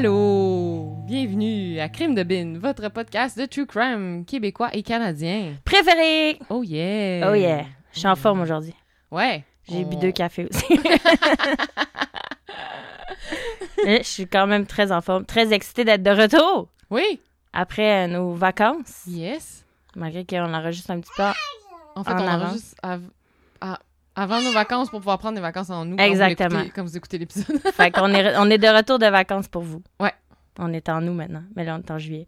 Allô! Bienvenue à Crime de Bin, votre podcast de True Crime québécois et canadien. Préféré! Oh yeah! Oh yeah! Je suis en forme aujourd'hui. Ouais. J'ai on- bu deux cafés aussi. Mais je suis quand même très en forme, très excitée d'être de retour Oui! après euh, nos vacances. Yes! Malgré qu'on enregistre un petit peu. En fait, En on avance. enregistre av- avant nos vacances pour pouvoir prendre des vacances en nous. Exactement. Quand vous, écoutez l'épisode. Fait qu'on est, on est de retour de vacances pour vous. Ouais. On est en nous maintenant, mais là on est en juillet.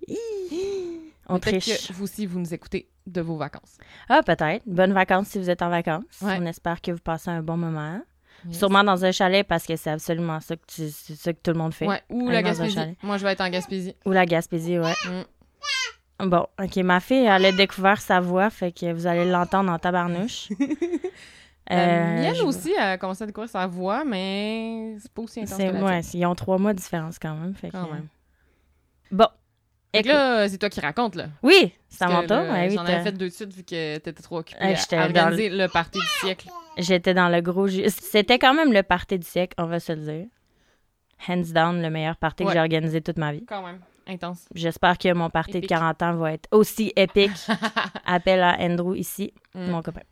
On triche. que vous aussi, vous nous écoutez de vos vacances. Ah, peut-être. Bonnes vacances si vous êtes en vacances. Ouais. On espère que vous passez un bon moment. Yes. Sûrement dans un chalet parce que c'est absolument ça que, tu- ça que tout le monde fait. Ouais, ou la Gaspésie. Moi, je vais être en Gaspésie. Ou la Gaspésie, ouais. Mm. Bon, OK, ma fille, elle a découvert sa voix, fait que vous allez l'entendre en tabarnouche. La Euh, mienne je- aussi a commencé à découvrir sa voix, mais c'est pas aussi intense que la ouais, ils ont trois mois de différence quand même. Fait Quand que- même. Bon. Écoute. là, c'est toi qui racontes, là. Oui, c'est à mon tour. ouais, oui, J'en avais fait deux de suite vu que t'étais trop occupée Hey, à- j'étais à dans organiser le party du siècle. J'étais dans le gros... ju- C'était quand même le party du siècle, on va se le dire. Hands down, le meilleur party Ouais. que j'ai organisé toute ma vie. Quand même. Intense. J'espère que mon party Épique. de 40 ans va être aussi épique. Appel à Andrew ici, Mm. mon copain.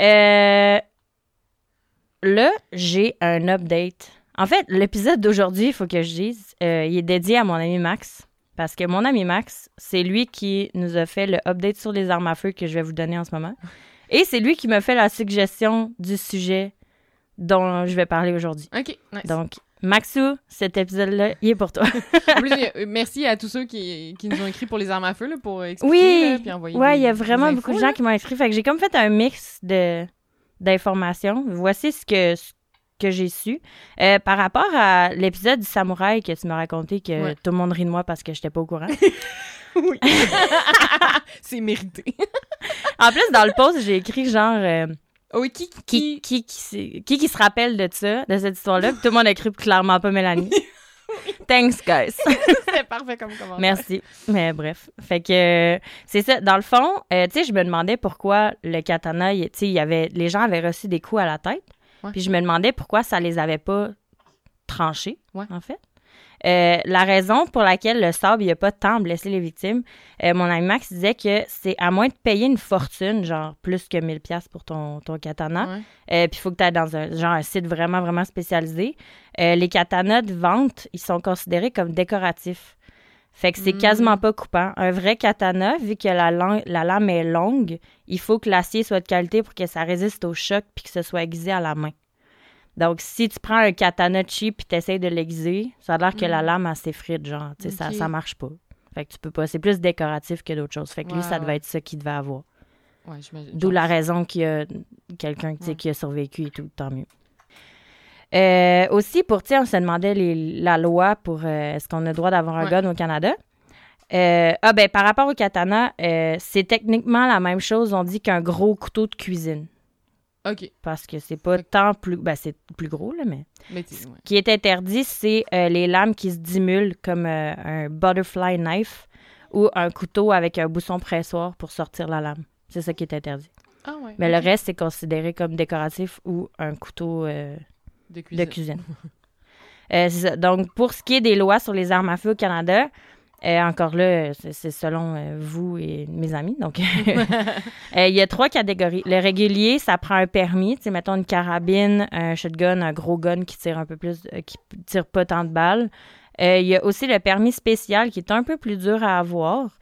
Euh, là, j'ai un update. En fait, l'épisode d'aujourd'hui, il faut que je dise, euh, il est dédié à mon ami Max. Parce que mon ami Max, c'est lui qui nous a fait le update sur les armes à feu que je vais vous donner en ce moment. Et c'est lui qui m'a fait la suggestion du sujet dont je vais parler aujourd'hui. OK. Nice. Donc, Maxou, cet épisode-là, il est pour toi. En plus, merci à tous ceux qui, qui nous ont écrit pour les armes à feu, là, pour expliquer, Oui, là, puis envoyer ouais, il y a vraiment infos, beaucoup de là. gens qui m'ont écrit. Fait que j'ai comme fait un mix de d'informations. Voici ce que, ce que j'ai su. Euh, par rapport à l'épisode du samouraï que tu m'as raconté que Ouais. tout le monde rit de moi parce que j'étais pas au courant. Oui. c'est mérité. en plus, dans le post, j'ai écrit genre euh, Oh, oui, qui, qui, qui... qui, qui, se rappelle de ça, de cette histoire-là? Tout le monde a écrit clairement pas Mélanie. Thanks, guys. C'était parfait comme commentaire. Merci. Mais bref. Fait que euh, c'est ça. Dans le fond, euh, tu sais, je me demandais pourquoi le katana, tu sais, il y avait, les gens avaient reçu des coups à la tête. Puis je me demandais pourquoi ça les avait pas tranchés, Ouais. en fait. Euh, la raison pour laquelle le sable, il a pas tant blessé les victimes, euh, mon ami Max disait que c'est à moins de payer une fortune, genre plus que 1000 pièces pour ton, ton katana, Ouais. euh, puis il faut que tu ailles dans un, genre, un site vraiment, vraiment spécialisé. Les katanas de vente, ils sont considérés comme décoratifs. Fait que c'est Mm. quasiment pas coupant. Un vrai katana, vu que la, lan- la lame est longue, il faut que l'acier soit de qualité pour que ça résiste au choc puis que ce soit aiguisé à la main. Donc, si tu prends un katana cheap puis t'essayes de l'aiguiser, ça a l'air que la Mm. lame, elle s'effrite, genre. Tu sais, ça, ça marche pas. Fait que tu peux pas. C'est plus décoratif que d'autres choses. Fait que lui, ça devait être ça qu'il devait avoir. Ouais. D'où la raison qu'il y a quelqu'un Ouais. qui a survécu et tout, tant mieux. Euh, aussi, pour, tu on se demandait les- la loi pour euh, est-ce qu'on a le droit d'avoir un Ouais. gun au Canada? Euh, ah, ben, par rapport au katana, c'est techniquement la même chose, on dit qu'un gros couteau de cuisine. OK. Parce que c'est pas tant plus. Ben, c'est plus gros, là, mais. Mais ouais. Ce qui est interdit, c'est euh, les lames qui se dimulent comme euh, un butterfly knife ou un couteau avec un bousson pressoir pour sortir la lame. C'est ça qui est interdit. Ah ouais. Mais le reste, c'est considéré comme décoratif ou un couteau euh, De de cuisine. ça. Donc, pour ce qui est des lois sur les armes à feu au Canada, euh, encore là, c'est selon euh, vous et mes amis. Donc, euh, il y a trois catégories. Le régulier, ça prend un permis. Tu sais, mettons une carabine, un shotgun, un gros gun qui tire un peu plus, qui tire pas tant de balles. Il y a aussi le permis spécial qui est un peu plus dur à avoir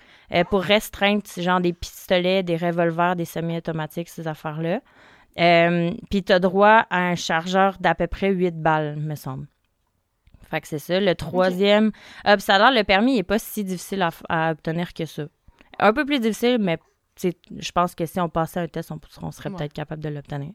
pour restreindre, genre des pistolets, des revolvers, des semi-automatiques, ces affaires-là. Puis tu as droit à un chargeur d'à peu près 8 balles, me semble. Fait que c'est ça. Le troisième, ah, puis ça a l'air, le permis n'est pas si difficile à, obtenir que ça. Un peu plus difficile, mais je pense que si on passait un test, on, on serait Ouais. peut-être capable de l'obtenir.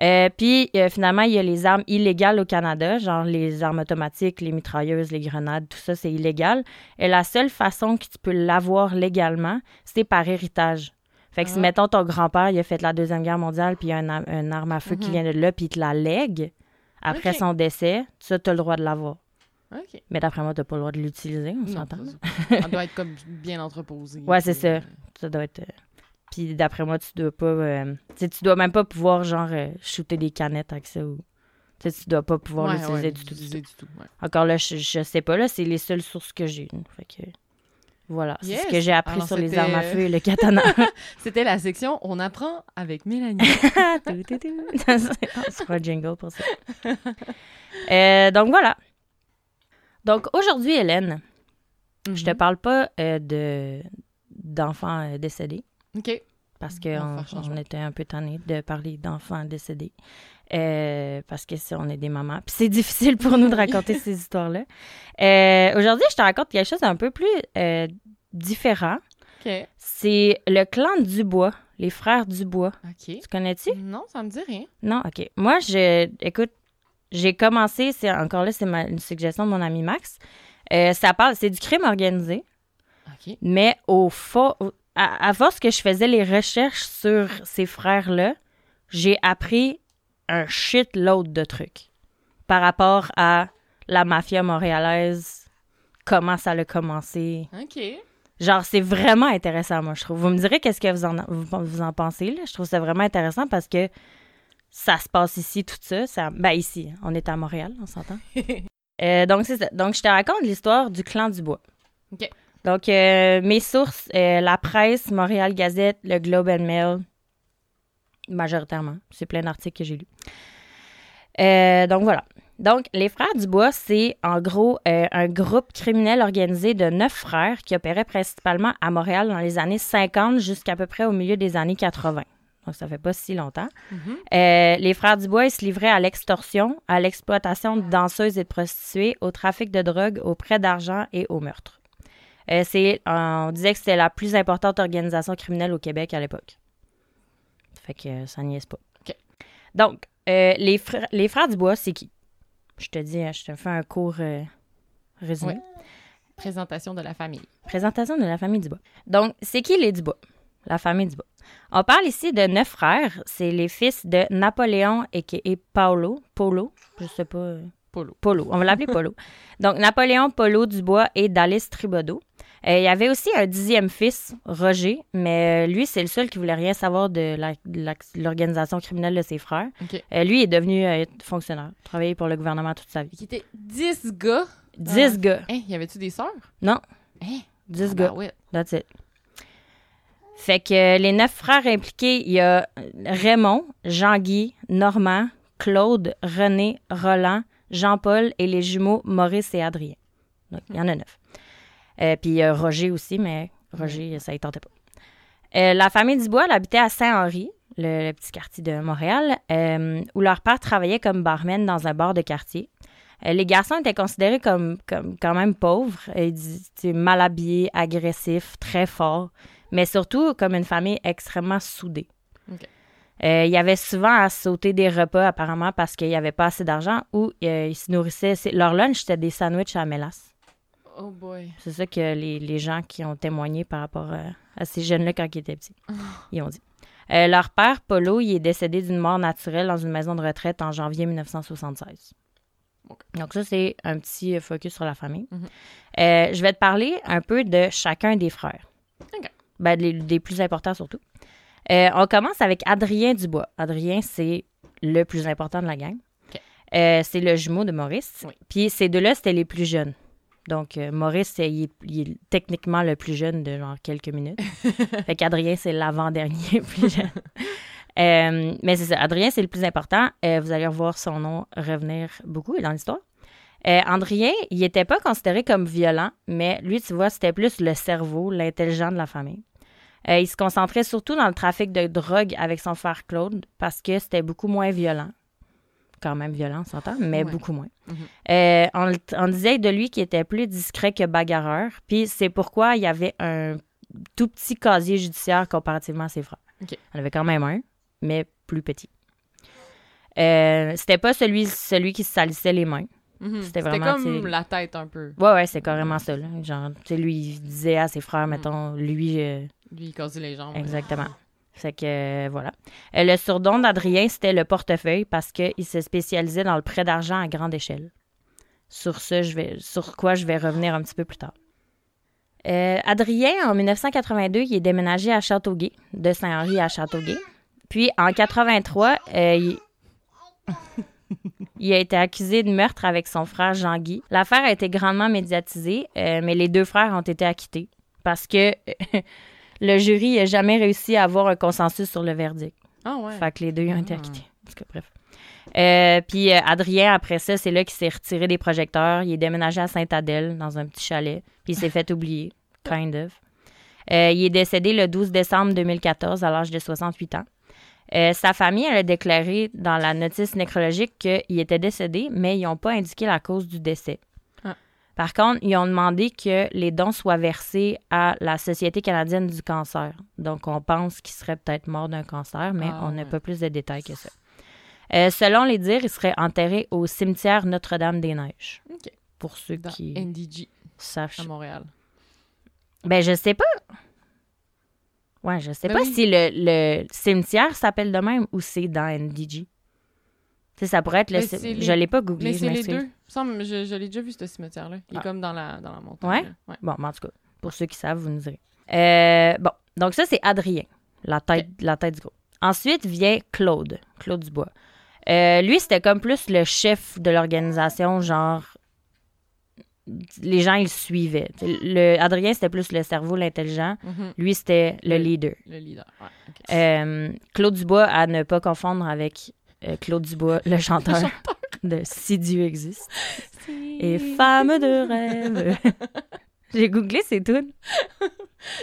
Euh, puis euh, finalement, il y a les armes illégales au Canada, genre les armes automatiques, les mitrailleuses, les grenades, tout ça, c'est illégal. Et la seule façon que tu peux l'avoir légalement, c'est par héritage. Fait que si, Ah. mettons, ton grand-père, il a fait la Deuxième Guerre mondiale, puis il y a un, un arme à feu qui Mhm. vient de là, puis il te la lègue, après son décès, ça, tu as le droit de l'avoir. Mais d'après moi, tu pas le droit de l'utiliser, on s'entend. ça. Doit être comme bien entreposé. Ouais, c'est ça. euh, Ça doit être. euh, Puis d'après moi, tu dois pas. euh, tu dois même pas pouvoir, genre, euh, shooter des canettes avec ça ou Tu tu dois pas pouvoir Ouais, l'utiliser ouais, du tout. du l'utiliser du tout. ouais. tout. Encore là, je, je sais pas, là, c'est les seules sources que j'ai. Fait que, voilà, c'est ce que j'ai appris Alors, sur les armes à feu et le katana. C'était la section On apprend avec Mélanie. Tout, tout, tout. On se fera un jingle pour ça. Euh, donc voilà. Donc aujourd'hui, Hélène, je te Mhm. parle pas euh, de d'enfants euh, décédés OK. parce qu'on on était un peu tannés de parler d'enfants décédés. Euh, parce que ça, on est des mamans. Puis c'est difficile pour nous de raconter ces histoires-là. Euh, Aujourd'hui, je te raconte quelque chose d'un peu plus euh, différent. C'est le clan Dubois, les frères Dubois. OK. Tu connais-tu? Non, ça me dit rien. Non, OK. Moi, je, écoute, j'ai commencé, c'est encore là, c'est une suggestion de mon ami Max. Ça parle, c'est du crime organisé, OK. mais au fond, à, à force que je faisais les recherches sur ces frères-là, j'ai appris un shitload de trucs par rapport à la mafia montréalaise, comment ça a commencé. OK. Genre, c'est vraiment intéressant, moi, je trouve. Vous me direz qu'est-ce que vous en, vous, vous en pensez, là. Je trouve ça vraiment intéressant parce que ça se passe ici, tout ça. ça ben, ici, on est à Montréal, on s'entend. Euh, donc, c'est ça. Donc, je te raconte l'histoire du clan du bois. OK. Donc, euh, mes sources, euh, la presse, Montréal Gazette, le Globe and Mail, majoritairement. C'est plein d'articles que j'ai lus. Euh, donc, voilà. Donc, les Frères Dubois, c'est en gros euh, un groupe criminel organisé de neuf frères qui opérait principalement à Montréal dans les années 50 jusqu'à peu près au milieu des années 80. Donc, ça fait pas si longtemps. Mhm. Euh, les Frères Dubois, ils se livraient à l'extorsion, à l'exploitation de danseuses et de prostituées, au trafic de drogue, au prêt d'argent et au meurtre. Euh, c'est, on disait que c'était la plus importante organisation criminelle au Québec à l'époque. Fait que euh, ça niaise pas. Donc, euh, les, frères, les Frères Dubois, c'est qui? Je te dis, hein, je te fais un court euh, résumé. Présentation de la famille. Présentation de la famille Dubois. Donc, c'est qui les Dubois? La famille Dubois. On parle ici de neuf frères. C'est les fils de Napoléon et, et Paolo. Polo. Je sais pas. euh, Polo. Polo. On va l'appeler Polo. Donc, Napoléon Polo Dubois et Dallas Tribodeau. Euh, il y avait aussi un dixième fils, Roger, mais euh, lui, c'est le seul qui voulait rien savoir de l'organisation criminelle de ses frères. Euh, lui est devenu euh, fonctionnaire, travaillé pour le gouvernement toute sa vie. Qui était 10 gars. Dix Ah. gars. Hein, y avait-tu des sœurs? Non, Hein? dix Ah, gars. ben. That's it. Fait que les neuf frères impliqués, il y a Raymond, Jean-Guy, Normand, Claude, René, Roland, Jean-Paul et les jumeaux Maurice et Adrien. Donc, il y en a neuf. Euh, puis a Roger aussi, mais Roger, ça ne tentait pas. Euh, la famille Dubois, elle habitait à Saint-Henri, le, le petit quartier de Montréal, euh, où leur père travaillait comme barman dans un bar de quartier. Euh, les garçons étaient considérés comme, comme quand même pauvres, euh, sais, mal habillés, agressifs, très forts, mais surtout comme une famille extrêmement soudée. OK. Euh, il y avait souvent à sauter des repas apparemment parce qu'il n'y avait pas assez d'argent ou euh, ils se nourrissaient. Leur lunch, c'était des sandwichs à la mélasse. Oh boy. C'est ça que les, les gens qui ont témoigné par rapport à, à ces jeunes-là quand ils étaient petits, ils ont dit. Euh, leur père, Polo, il est décédé d'une mort naturelle dans une maison de retraite en janvier 1976. Ok. Donc ça, c'est un petit euh, focus sur la famille. Mhm. Euh, je vais te parler un peu de chacun des frères. Ok. Ben, des, des plus importants surtout. Euh, on commence avec Adrien Dubois. Adrien, c'est le plus important de la gang. Ok. Euh, c'est le jumeau de Maurice. Oui. Puis ces deux-là, c'était les plus jeunes. Donc, euh, Maurice, il est, il est techniquement le plus jeune de genre quelques minutes. fait qu'Adrien, c'est l'avant-dernier plus jeune. Euh, mais c'est ça, Adrien, c'est le plus important. Euh, vous allez revoir son nom revenir beaucoup dans l'histoire. Euh, Adrien, il n'était pas considéré comme violent, mais lui, tu vois, c'était plus le cerveau, l'intelligent de la famille. Il se concentrait surtout dans le trafic de drogue avec son frère Claude parce que c'était beaucoup moins violent. Quand même violent, on s'entend, mais Ouais. beaucoup moins. Mhm. Euh, on, disait de lui qu'il était plus discret que bagarreur, puis c'est pourquoi il y avait un tout petit casier judiciaire comparativement à ses frères. OK. On avait quand même un, mais plus petit. Euh, c'était pas celui, celui qui se salissait les mains. Mhm. C'était C'était vraiment, comme la tête un peu. Ouais, ouais, c'est carrément ça. Là. Genre, tu sais, lui, il disait à ses frères, mettons, lui, euh, Lui, il cassait les jambes. exactement. Fait que, euh, voilà. Euh, le surnom d'Adrien, c'était le portefeuille parce qu'il se spécialisait dans le prêt d'argent à grande échelle. Sur ce, je vais, sur quoi je vais revenir un petit peu plus tard. Euh, Adrien, en 1982, il est déménagé à Châteauguay, de Saint-Henri à Châteauguay. Puis, en 83, euh, il... A été accusé de meurtre avec son frère Jean-Guy. L'affaire a été grandement médiatisée, mais les deux frères ont été acquittés parce que le jury n'a jamais réussi à avoir un consensus sur le verdict. Ah ouais. Fait que les deux ils ont été Ah. acquittés. En tout cas, bref. Euh, puis euh, Adrien, après ça, c'est là qu'il s'est retiré des projecteurs. Il est déménagé à Sainte-Adèle, dans un petit chalet. Puis il s'est fait oublier, kind of. Euh, il est décédé le 12 décembre 2014 à l'âge de 68 ans. Sa famille, elle a déclaré dans la notice nécrologique qu'il était décédé, mais ils n'ont pas indiqué la cause du décès. Par contre, ils ont demandé que les dons soient versés à la Société canadienne du cancer. Donc, on pense qu'il serait peut-être mort d'un cancer, mais Ah, on n'a ouais. pas plus de détails que ça. Euh, selon les dires, il serait enterré au cimetière Notre-Dame-des-Neiges. Pour ceux Dans qui NDG savent. à Montréal. Ben, je sais pas. Ouais, je sais Ben pas oui. si le, le cimetière s'appelle de même ou c'est dans NDG. Sais, ça pourrait être le. C'est les- Je l'ai pas googlé. Mais je c'est les deux. Semble- Je, je l'ai déjà vu, ce cimetière-là. Il est Ah. comme dans la, dans la montagne. Ouais? Bon, mais en tout cas, pour ceux qui savent, vous nous direz. Euh, bon, donc ça, c'est Adrien, la tête, la tête du groupe. Ensuite vient Claude, Claude Dubois. Euh, lui, c'était comme plus le chef de l'organisation, genre. Les gens, ils suivaient. Le, Adrien, c'était plus le cerveau, l'intelligent. Mhm. Lui, c'était le Le- leader. Le leader. Ouais. Euh, Claude Dubois, à ne pas confondre avec euh, Claude Dubois, le chanteur de Si Dieu existe. Et femme de rêve. J'ai googlé ces tunes.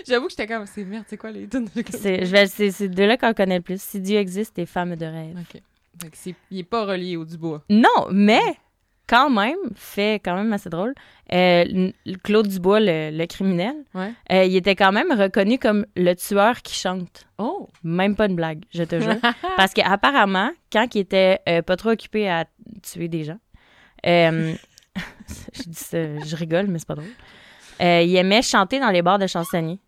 J'avoue que j'étais comme, c'est merde, c'est quoi les tunes C'est de là qu'on connaît le plus. Si Dieu existe et femme de rêve. Ok. C'est- il est pas relié au Dubois. Non, mais quand même, fait quand même assez drôle. euh, Claude Dubois, le, le criminel, Ouais. euh, il était quand même reconnu comme le tueur qui chante. Oh! Même pas une blague, je te jure. Parce qu'apparemment, quand il était euh, pas trop occupé à tuer des gens, je dis ça, je rigole, mais c'est pas drôle. Il aimait chanter dans les bars de chansonniers.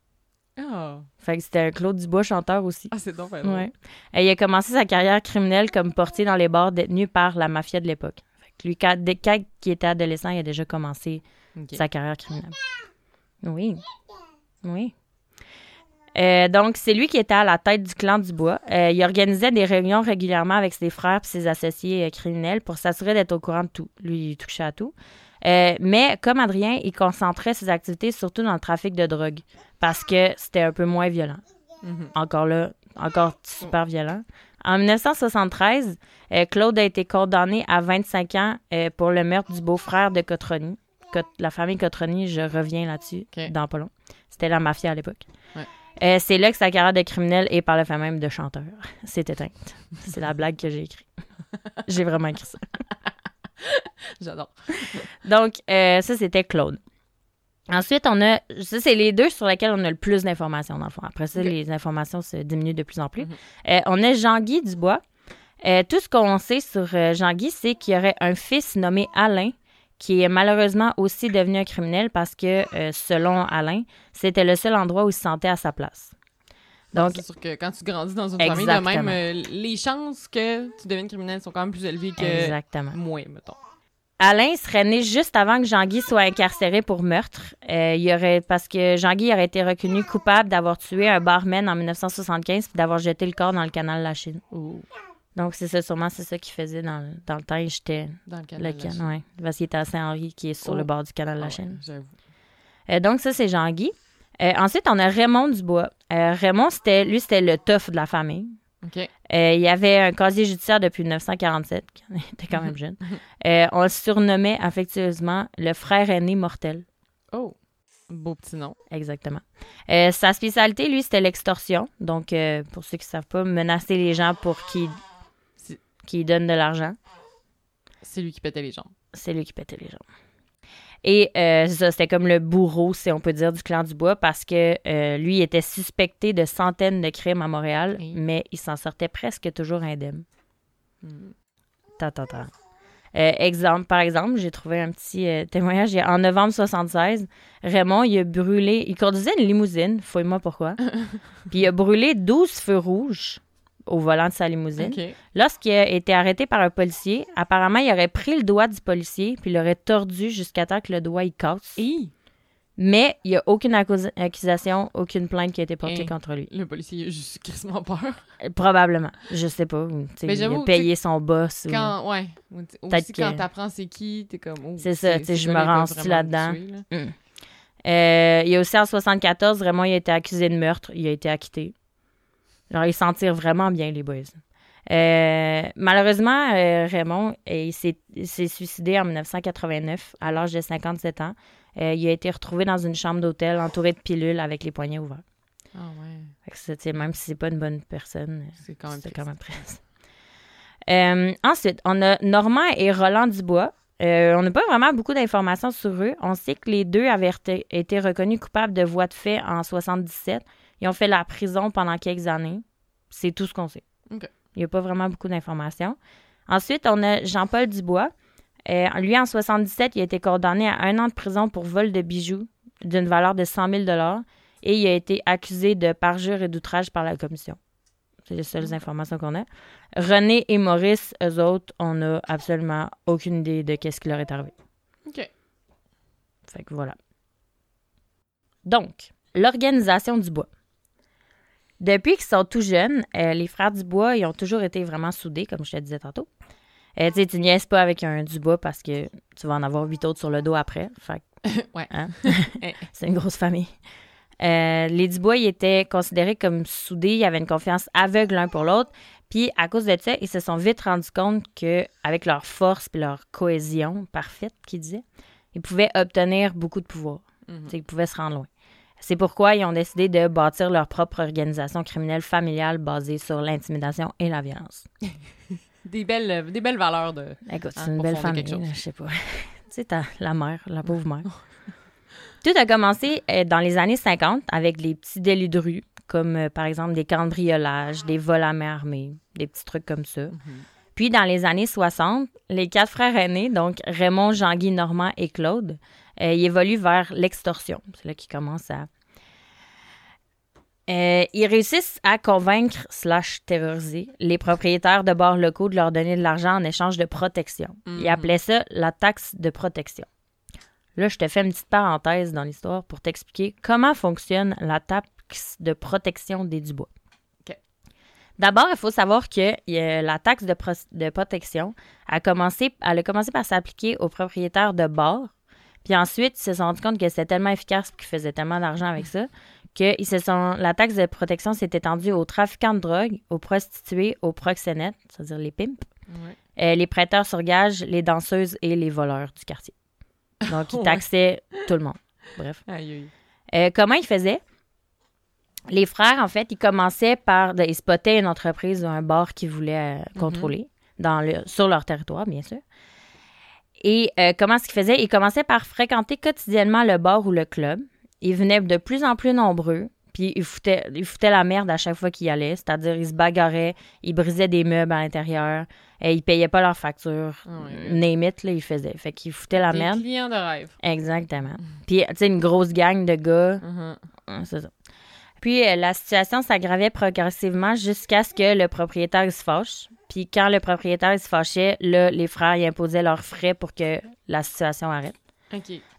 Ah! Fait que c'était un Claude Dubois chanteur aussi. Ah, c'est donc Ouais. Il a commencé sa carrière criminelle comme portier dans les bars détenus par la mafia de l'époque. Lui, quand, dès quand il était adolescent, il a déjà commencé sa carrière criminelle. Oui. Oui. Euh, donc, c'est lui qui était à la tête du clan Dubois. Euh, il organisait des réunions régulièrement avec ses frères et ses associés euh, criminels pour s'assurer d'être au courant de tout. Lui, il touchait à tout. Mais comme Adrien, il concentrait ses activités surtout dans le trafic de drogue parce que c'était un peu moins violent. Mhm. Encore là, encore super violent. En 1973, euh, Claude a été condamné à 25 ans euh, pour le meurtre du beau-frère de Cotroni. Cot- la famille Cotroni, je reviens là-dessus dans pas long. C'était la mafia à l'époque. Ouais. Euh, c'est là que sa carrière de criminel et par le fait même de chanteur s'est éteinte. C'est la blague que j'ai écrite. J'ai vraiment écrit ça. J'adore. Donc, ça, c'était Claude. Ensuite, on a. Ça, c'est les deux sur lesquels on a le plus d'informations, dans le fond. Après ça, les informations se diminuent de plus en plus. Mhm. Euh, on a Jean-Guy Dubois. Euh, tout ce qu'on sait sur euh, Jean-Guy, c'est qu'il y aurait un fils nommé Alain qui est malheureusement aussi devenu un criminel parce que, euh, selon Alain, c'était le seul endroit où il se sentait à sa place. Donc, c'est sûr que quand tu grandis dans une famille de même, euh, les chances que tu deviennes criminel sont quand même plus élevées que exactement. moi, mettons. Alain serait né juste avant que Jean-Guy soit incarcéré pour meurtre. Euh, il aurait, parce que Jean-Guy aurait été reconnu coupable d'avoir tué un barman en 1975 puis d'avoir jeté le corps dans le canal de la Chine. Ou Donc, c'est ça, sûrement, c'est ça qu'il faisait dans, le- dans le temps. Il jetait dans le canal. de la canal, Chine. ouais. Parce qu'il était à Saint-Henri, qui est sur Oh. le bord du canal de la Ah ouais, Chine. J'avoue. Euh, donc, ça, c'est Jean-Guy. Euh, ensuite, on a Raymond Dubois. Euh, Raymond, c'était, lui, c'était le tough de la famille. OK. Euh, il avait un casier judiciaire depuis 1947. Il était quand même jeune. Euh, on le surnommait affectueusement le frère aîné mortel. Oh! Beau petit nom. Exactement. Euh, sa spécialité, lui, c'était l'extorsion. Donc, euh, pour ceux qui ne savent pas, menacer les gens pour qu'ils Qu'ils donnent de l'argent. C'est lui qui pétait les jambes. C'est lui qui pétait les gens. Et euh, c'est ça, c'était comme le bourreau, si on peut dire, du clan du bois, parce que euh, lui était suspecté de centaines de crimes à Montréal, Oui. mais il s'en sortait presque toujours indemne. Hmm. Ta, ta, ta. Euh, exemple, par exemple, j'ai trouvé un petit euh, témoignage. En novembre 76, Raymond, il a brûlé... Il conduisait une limousine, fouille-moi pourquoi. Puis il a brûlé 12 feux rouges au volant de sa limousine. Lorsqu'il a été arrêté par un policier, apparemment, il aurait pris le doigt du policier puis il l'aurait tordu jusqu'à temps que le doigt il casse. Hi! Mais il n'y a aucune accus- accusation, aucune plainte qui a été portée Hein? contre lui. Le policier a juste crissement peur. Euh, Probablement. Je sais pas. Mais il a payé son boss. Quand, ouais. Ou Aussi, quand que- t'apprends c'est qui, t'es comme. oh, C'est ça, tu sais, je me me là-dedans? là. Euh, il y a aussi en 74, Raymond il a été accusé de meurtre. Il a été acquitté. Genre, ils s'en tirent vraiment bien, les boys. Euh, malheureusement, euh, Raymond, euh, il s'est suicidé en 1989 à l'âge de 57 ans. Euh, il a été retrouvé dans une chambre d'hôtel entouré de pilules avec les poignets ouverts. Ah ouais. Fait que ça, tu sais, même si c'est pas une bonne personne, C'est quand même quand même triste. Ensuite, on a Normand et Roland Dubois. On n'a pas vraiment beaucoup d'informations sur eux. On sait que les deux avaient été, été reconnus coupables de voies de fait en 77. Ils ont fait la prison pendant quelques années. C'est tout ce qu'on sait. Il n'y a pas vraiment beaucoup d'informations. Ensuite, on a Jean-Paul Dubois. Euh, lui, en 77, il a été condamné à un an de prison pour vol de bijoux d'une valeur de 100 000 et il a été accusé de parjure et d'outrage par la commission. C'est les seules informations qu'on a. René et Maurice, eux autres, on n'a absolument aucune idée de qu'est-ce qui leur est arrivé. OK. Fait que voilà. Donc, l'organisation du bois. Depuis qu'ils sont tout jeunes, euh, les frères Dubois, ils ont toujours été vraiment soudés, comme je te disais tantôt. Euh, tu sais, tu niaises pas avec un Dubois parce que tu vas en avoir huit autres sur le dos après. Fait que, Ouais. hein? C'est une grosse famille. Euh, les Dubois, ils étaient considérés comme soudés, ils avaient une confiance aveugle l'un pour l'autre. Puis, à cause de ça, ils se sont vite rendus compte qu'avec leur force et leur cohésion parfaite, qu'ils disaient, ils pouvaient obtenir beaucoup de pouvoir. Mhm. Ils pouvaient se rendre loin. C'est pourquoi ils ont décidé de bâtir leur propre organisation criminelle familiale basée sur l'intimidation et la violence. Des belles, des belles valeurs de. Écoute, c'est une pour belle famille, je sais pas. tu sais, t'as la mère, la pauvre mère. Tout a commencé euh, dans les années 50 avec les petits délits de rue, comme euh, par exemple des cambriolages, des vols à main armée, des petits trucs comme ça. Mhm. Puis dans les années 60, les quatre frères aînés, donc Raymond, Jean-Guy, Normand et Claude, euh, ils évoluent vers l'extorsion. C'est là qu'ils commencent à... Euh, ils réussissent à convaincre slash terroriser les propriétaires de bars locaux de leur donner de l'argent en échange de protection. Ils Mhm. appelaient ça la taxe de protection. Là, je te fais une petite parenthèse dans l'histoire pour t'expliquer comment fonctionne la taxe de protection des Dubois. OK. D'abord, il faut savoir que euh, la taxe de protection a commencé, elle a commencé par s'appliquer aux propriétaires de bars. Puis ensuite, ils se sont rendus compte que c'était tellement efficace et qu'ils faisaient tellement d'argent avec ça que ils se sont, la taxe de protection s'est étendue aux trafiquants de drogue, aux prostituées, aux proxénètes, c'est-à-dire les pimps, Ouais. euh, les prêteurs sur gage, les danseuses et les voleurs du quartier. Donc, ils Ouais. taxaient tout le monde. Bref. Aïe, aïe. Euh, comment ils faisaient? Les frères, en fait, ils commençaient par... de- ils spottaient une entreprise ou un bar qu'ils voulaient euh, contrôler dans le, sur leur territoire, bien sûr. Et euh, comment est-ce qu'ils faisaient? Ils commençaient par fréquenter quotidiennement le bar ou le club. Ils venaient de plus en plus nombreux, puis ils foutaient, ils foutaient la merde à chaque fois qu'ils y allaient. C'est-à-dire, ils se bagarraient, ils brisaient des meubles à l'intérieur, et ils payaient pas leurs factures. God. Name it, là, ils faisaient. Fait qu'ils foutaient la Des merde. clients de rêve. Exactement. Puis, tu sais, une grosse gang de gars. Hein, c'est ça. Puis, euh, la situation s'aggravait progressivement jusqu'à ce que le propriétaire il se fâche. Puis, quand le propriétaire se fâchait, là, les frères ils imposaient leurs frais pour que la situation arrête.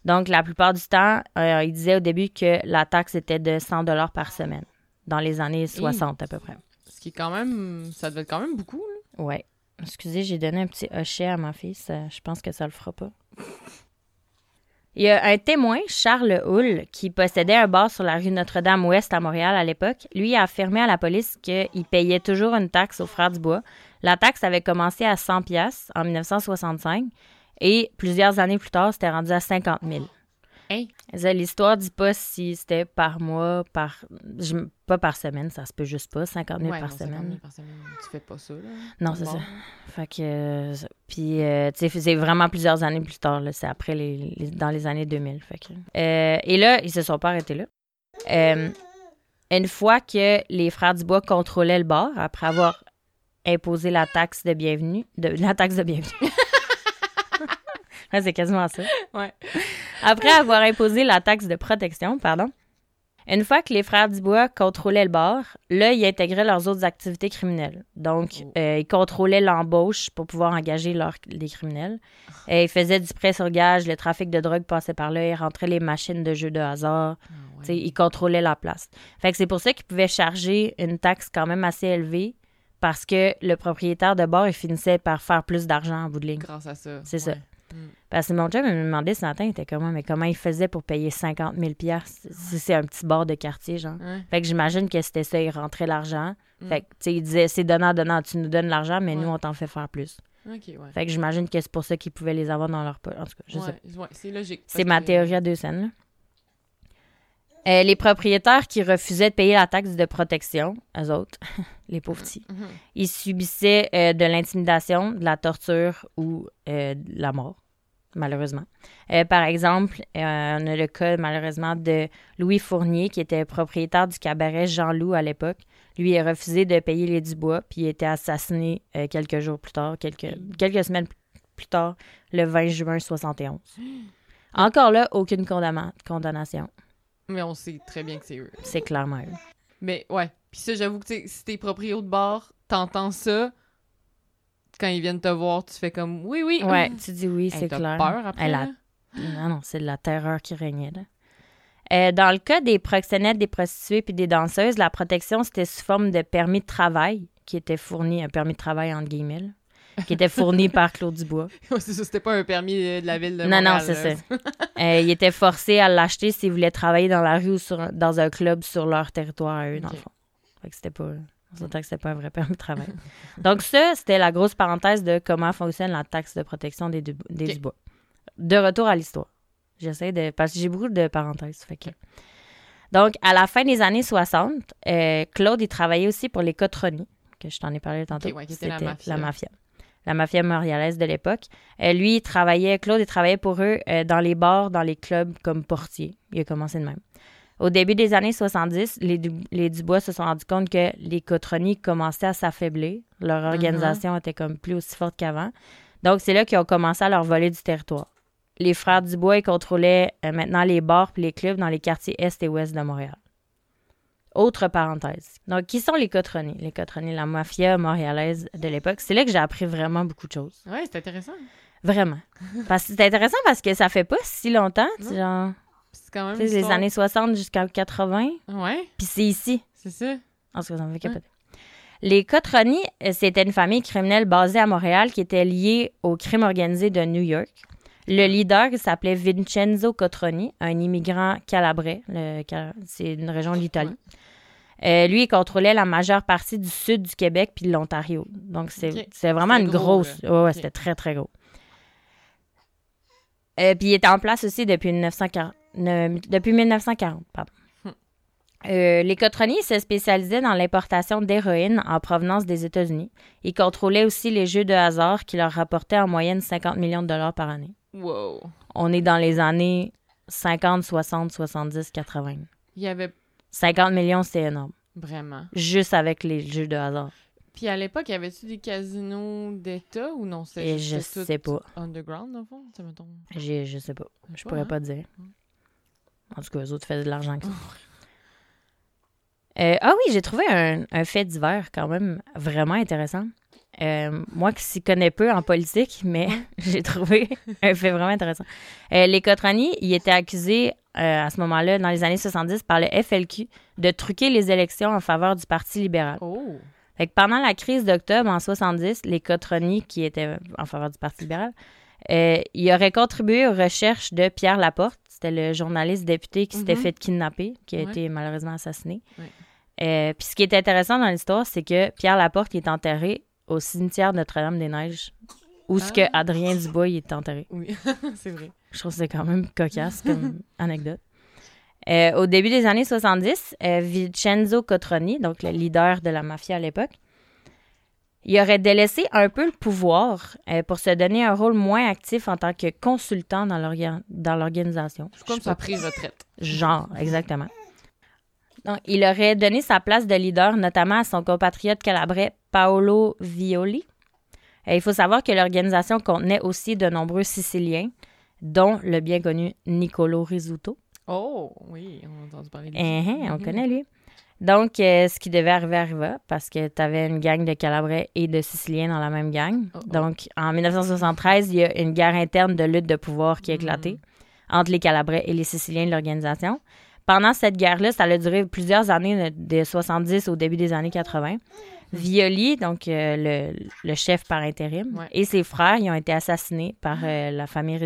Donc, la plupart du temps, euh, ils disaient au début que la taxe était de 100 dollars par semaine, dans les années 60 à peu près. Ce qui est quand même. Ça devait être quand même beaucoup, là. Ouais. Excusez, j'ai donné un petit hochet à ma fille. ça- je pense que ça le fera pas. Il y a un témoin, Charles Hull, qui possédait un bar sur la rue Notre-Dame-Ouest à Montréal à l'époque. Lui a affirmé à la police qu'il payait toujours une taxe aux frères Dubois. La taxe avait commencé à 100 pièces en 1965 et plusieurs années plus tard, c'était rendu à 50 000. Hey. L'histoire dit pas si c'était par mois, par je- pas par semaine, ça se peut juste pas, 50 000 Ouais, par non, 50 semaine. 000 par semaine. Tu fais pas ça, là. Non, c'est ça. Fait que. puis, euh, tu sais, c'est vraiment plusieurs années plus tard, là. C'est après les, les- dans les années 2000. Fait que. Euh, et là, ils se sont pas arrêtés là. Euh, une fois que les frères Dubois contrôlaient le bar, après avoir imposé la taxe de bienvenue, de, la taxe de bienvenue. Ouais, c'est quasiment ça. Ouais. Après avoir imposé la taxe de protection, pardon, Une fois que les frères Dubois contrôlaient le bar, là, ils intégraient leurs autres activités criminelles. Donc, Oh. euh, ils contrôlaient l'embauche pour pouvoir engager leurs, les criminels. Et ils faisaient du prêt sur gage, le trafic de drogue passait par là, ils rentraient les machines de jeux de hasard. Ah, ouais. Ils contrôlaient la place. Fait que c'est pour ça qu'ils pouvaient charger une taxe quand même assez élevée parce que le propriétaire de bar, il finissait par faire plus d'argent en bout de ligne. Grâce à ça. C'est ça. Mm. Parce que mon chum il me demandait ce matin, il était comment, mais comment il faisait pour payer 50 000 piastres si c'est un petit bar de quartier, genre? Ouais. Fait que j'imagine que c'était ça, il rentrait l'argent. Mm. Fait que, tu sais, il disait, c'est donnant, donnant, tu nous donnes l'argent, mais Ouais. nous, on t'en fait faire plus. Fait que j'imagine que c'est pour ça qu'ils pouvaient les avoir dans leur poche. En tout cas, je sais c'est logique. C'est ma que- théorie à deux scènes. là. Euh, les propriétaires qui refusaient de payer la taxe de protection, eux autres, les pauvres petits, Mhm. ils subissaient euh, de l'intimidation, de la torture ou euh, de la mort, malheureusement. Par exemple, on a le cas, malheureusement, de Louis Fournier, qui était propriétaire du cabaret Jean-Loup à l'époque. Lui, il a refusé de payer les Dubois, puis il a été assassiné quelques jours plus tard, quelques, quelques semaines plus tard, le 20 juin 71. Encore là, aucune condamna- condamnation. Mais on sait très bien que c'est eux. C'est clairement eux. Mais ouais. Puis ça, j'avoue que si t'es proprio de bar, t'entends ça. Quand ils viennent te voir, tu fais comme oui, oui. Ouais, tu dis oui, c'est clair. peur après. Elle a-? Non, non, c'est de la terreur qui régnait. Là. Euh, dans le cas des proxénètes, des prostituées puis des danseuses, la protection, c'était sous forme de permis de travail qui était fourni, un permis de travail entre guillemets, là, qui était fourni par Claude Dubois. Ouais, c'est ça, c'était pas un permis euh, de la ville de Non, non, c'est ça. Euh, il était forcé à l'acheter s'ils voulaient travailler dans la rue ou sur- dans un club sur leur territoire à eux, dans le fond. Fait que c'était pas... On que c'était pas un vrai permis de travail. Donc ça, c'était la grosse parenthèse de comment fonctionne la taxe de protection des, Du- des Ok. Dubois. De retour à l'histoire. J'essaie de... Parce que j'ai beaucoup de parenthèses, fait que... Donc, à la fin des années 60, euh, Claude, il travaillait aussi pour les Cotroni, que je t'en ai parlé tantôt. Ok, ouais, qui était la C'était mafia. la mafia. La mafia montréalaise de l'époque. Euh, lui, il travaillait, Claude, il travaillait pour eux euh, dans les bars, dans les clubs comme portier. Il a commencé de même. Au début des années 70, les, Du- les Dubois se sont rendus compte que les Cotroni commençaient à s'affaiblir. Leur organisation était comme plus aussi forte qu'avant. Donc, c'est là qu'ils ont commencé à leur voler du territoire. Les frères Dubois, ils contrôlaient euh, maintenant les bars et les clubs dans les quartiers est et ouest de Montréal. Autre parenthèse. Donc, qui sont les Cotroni? Les Cotroni, la mafia montréalaise de l'époque. C'est là que j'ai appris vraiment beaucoup de choses. Ouais, c'est intéressant. Vraiment. Parce que c'est intéressant parce que ça fait pas si longtemps, tu sais, genre, C'est quand même. tu sais, une les années 60 jusqu'à 80, Ouais, puis c'est ici. c'est ça. En tout cas, ça me fait capoter. Les Cotroni, euh, c'était une famille criminelle basée à Montréal qui était liée au crime organisé de New York. Le leader s'appelait Vincenzo Cotroni, un immigrant calabrais. Le- C'est une région de l'Italie. Euh, lui, il contrôlait la majeure partie du sud du Québec puis de l'Ontario. Donc, c'est vraiment une gros, grosse. Ouais, c'était très, très gros. Euh, puis il était en place aussi depuis 1940. ne- depuis 1940, pardon. Hmm. Euh, les Cotroni se spécialisaient dans l'importation d'héroïne en provenance des États-Unis. Ils contrôlaient aussi les jeux de hasard qui leur rapportaient en moyenne 50 millions de dollars par année. Wow. On est dans les années 50, 60, 70, 80. Il y avait 50 millions, c'est énorme. vraiment. Juste avec les jeux de hasard. Puis à l'époque, y avait-tu des casinos d'État ou non? Et je tout sais pas. Underground, le fond? Ça mettons. J'ai- Je sais pas. Je pourrais hein? pas dire. En tout cas, eux autres faisaient de l'argent avec ça. Euh, ah oui, j'ai trouvé un, un fait divers quand même vraiment intéressant. Euh, moi qui s'y connais peu en politique, mais j'ai trouvé un fait vraiment intéressant. Euh, les Cotrani, ils étaient accusés euh, à ce moment-là, dans les années 70, par le FLQ, de truquer les élections en faveur du Parti libéral. Oh! Fait que pendant la crise d'octobre en 70, les Cotroni, qui étaient en faveur du Parti libéral, euh, ils auraient contribué aux recherches de Pierre Laporte. C'était le journaliste député qui s'était Mhm. fait kidnapper, qui a Ouais. été malheureusement assassiné. Ouais. Euh, Puis ce qui est intéressant dans l'histoire, c'est que Pierre Laporte il est enterré au cimetière Notre-Dame-des-Neiges, où ce que Ah. Adrien Dubois il est enterré. Oui, c'est vrai. Je trouve que c'est quand même cocasse comme anecdote. Euh, au début des années 70, euh, Vincenzo Cotroni, donc le leader de la mafia à l'époque, il aurait délaissé un peu le pouvoir euh, pour se donner un rôle moins actif en tant que consultant dans l'orga- dans l'organisation. C'est comme sa prise retraite. Genre, exactement. Donc, il aurait donné sa place de leader notamment à son compatriote calabrais Paolo Violi. Et il faut savoir que l'organisation contenait aussi de nombreux Siciliens, dont le bien connu Niccolo Rizzuto. Oh, oui, on a entendu parler de lui. Hein, hein, on Mhm. connaît lui. Donc, euh, ce qui devait arriver arriva parce que tu avais une gang de Calabrais et de Siciliens dans la même gang. Oh, oh. Donc, en 1973, il y a une guerre interne de lutte de pouvoir qui a éclaté Mhm. entre les Calabrais et les Siciliens de l'organisation. Pendant cette guerre-là, ça a duré plusieurs années, de de 70 au début des années 80. Violi, donc euh, le, le chef par intérim, Ouais. et ses frères, ils ont été assassinés par euh, la famille.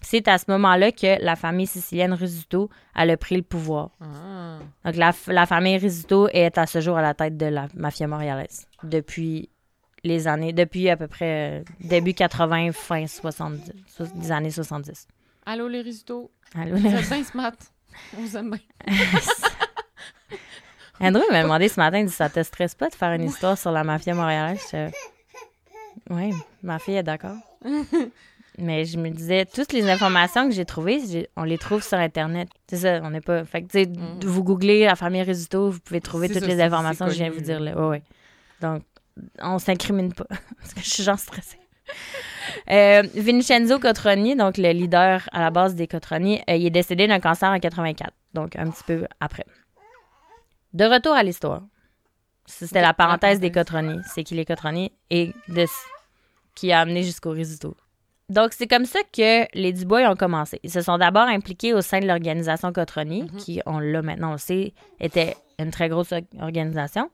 Puis C'est à ce moment-là que la famille sicilienne elle a pris le pouvoir. Ah. Donc, la, la famille Risuto est à ce jour à la tête de la mafia montréalaise depuis les années, depuis à peu près euh, début 80, fin 70, so- des années 70. Allô, les résultats. Allô, bien smart. On vous aime bien. Andrew m'a demandé ce matin, il dit, ça te stresse pas de faire une histoire sur la mafia montréalaise? Je- Oui, ma fille est d'accord. Mais je me disais, toutes les informations que j'ai trouvées, on les trouve sur Internet. C'est ça, on n'est pas... Fait que, tu sais, Mm. vous googlez la famille Risuto, vous pouvez trouver toutes ça, les informations que je viens de vous dire là. Ouais. Donc, on s'incrimine pas. Parce que je suis genre stressée. Euh, Vincenzo Cotroni, donc le leader à la base des Cotroni, euh, il est décédé d'un cancer en 84, donc un petit peu après. De retour à l'histoire. C'était la parenthèse des. Cotroni. C'est qui les Cotroni et de qui a amené jusqu'au Risito. Donc, c'est comme ça que les Dubois ont commencé. Ils se sont d'abord impliqués au sein de l'organisation Cotroni, Mhm. qui, on l'a maintenant, on le sait, était une très grosse or- organisation.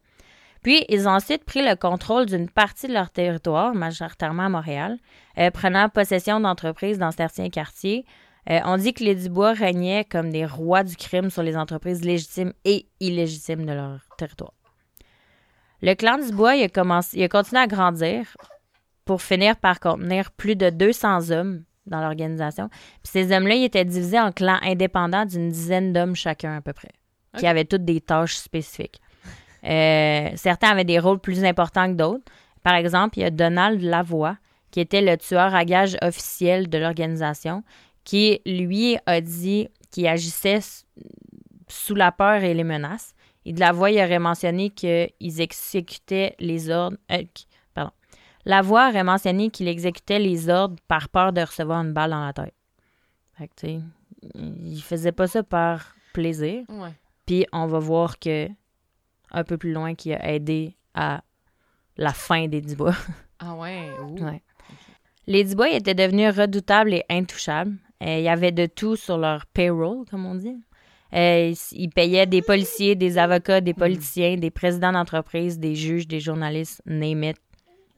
Puis, ils ont ensuite pris le contrôle d'une partie de leur territoire, majoritairement à Montréal, euh, prenant possession d'entreprises dans certains quartiers. Euh, on dit que les Dubois régnaient comme des rois du crime sur les entreprises légitimes et illégitimes de leur territoire. Le clan Dubois il a, commencé, il a continué à grandir pour finir par contenir plus de 200 hommes dans l'organisation. Puis ces hommes-là, ils étaient divisés en clans indépendants d'une dizaine d'hommes chacun à peu près, qui avaient toutes des tâches spécifiques. Euh, certains avaient des rôles plus importants que d'autres. Par exemple, il y a Donald Lavoie, qui était le tueur à gages officiel de l'organisation, qui, lui, a dit qu'il agissait sous la peur et les menaces. Et de Lavoie, il aurait mentionné qu'ils exécutaient les ordres... euh, qui- pardon. Lavoie aurait mentionné qu'il exécutait les ordres par peur de recevoir une balle dans la tête. Fait que, tu sais, il faisait pas ça par plaisir. Ouais. Puis on va voir que un peu plus loin qu'il a aidé à la fin des Dubois. Ah ouais. Ouais. Les Dubois étaient devenus redoutables et intouchables. Euh, il y avait de tout sur leur payroll, comme on dit. Euh, ils- payaient des policiers, des avocats, des politiciens, des présidents d'entreprise, des juges, des journalistes, name it.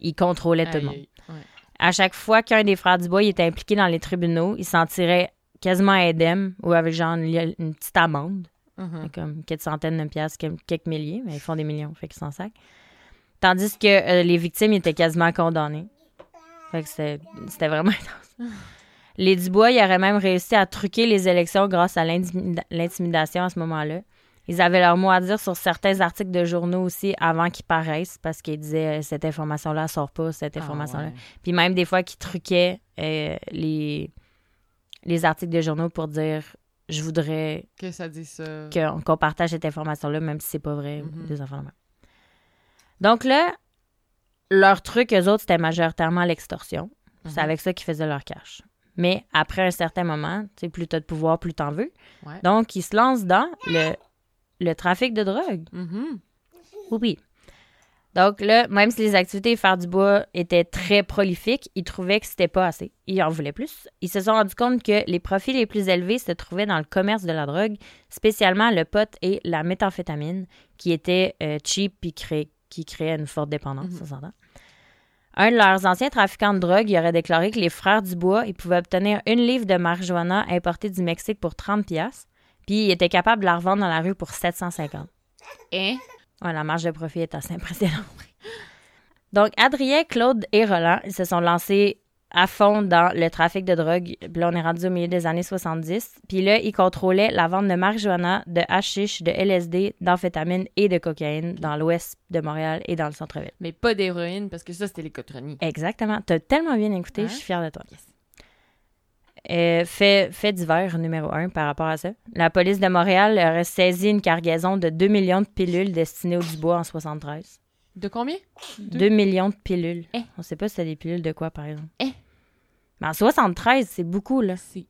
Ils contrôlaient tout le monde. Ouais. À chaque fois qu'un des frères Dubois était impliqué dans les tribunaux, il s'en tirait quasiment indemne ou avec genre une, une petite amende. Mhm. comme quelques centaines de piastres, quelques milliers, mais ils font des millions, fait qu'ils s'en sacent. Tandis que euh, les victimes étaient quasiment condamnées. Fait que c'était c'était vraiment intense. Les Dubois, ils auraient même réussi à truquer les élections grâce à l'intimida- l'intimidation à ce moment-là. Ils avaient leur mot à dire sur certains articles de journaux aussi avant qu'ils paraissent parce qu'ils disaient euh, cette information-là sort pas, cette Ah information-là. ouais. Puis même des fois qu'ils truquaient euh, les, les articles de journaux pour dire je voudrais Que ça dit ça. qu'on partage cette information-là, même si c'est pas vrai, Mhm. des enfants. Donc là, leur truc, eux autres, c'était majoritairement l'extorsion. C'est Mhm. avec ça qu'ils faisaient leur cash. Mais après un certain moment, tu sais, plus t'as de pouvoir, plus t'en veux. Ouais. Donc, ils se lancent dans le, le trafic de drogue. Mhm. Oui, oui. Donc là, même si les activités faire du bois étaient très prolifiques, ils trouvaient que c'était pas assez. Ils en voulaient plus. Ils se sont rendus compte que les profits les plus élevés se trouvaient dans le commerce de la drogue, spécialement le pot et la méthamphétamine, qui étaient euh, cheap cré- qui créaient une forte dépendance, ça s'entend. Un de leurs anciens trafiquants de drogue il aurait déclaré que les frères Dubois ils pouvaient obtenir une livre de marijuana importée du Mexique pour 30 pièces, puis ils étaient capables de la revendre dans la rue pour 750. Hein? Ouais, la marge de profit est assez impressionnante. Donc, Adrien, Claude et Roland, ils se sont lancés à fond dans le trafic de drogue. Puis là, on est rendu au milieu des années 70. Puis là, ils contrôlaient la vente de marijuana, de hashish, de LSD, d'amphétamine et de cocaïne dans l'ouest de Montréal et dans le centre-ville. Mais pas d'héroïne, parce que ça, c'était les cotronies. Exactement. T'as tellement bien écouté, Hein? je suis fière de toi. Yes. Euh, fait, fait divers numéro un par rapport à ça. La police de Montréal aurait saisi une cargaison de 2 millions de pilules destinées au Dubois en 73. De combien? Deux? 2 millions de pilules. Eh. On sait pas si c'est des pilules de quoi, par exemple. Eh. Mais en 73, c'est beaucoup, là. C'est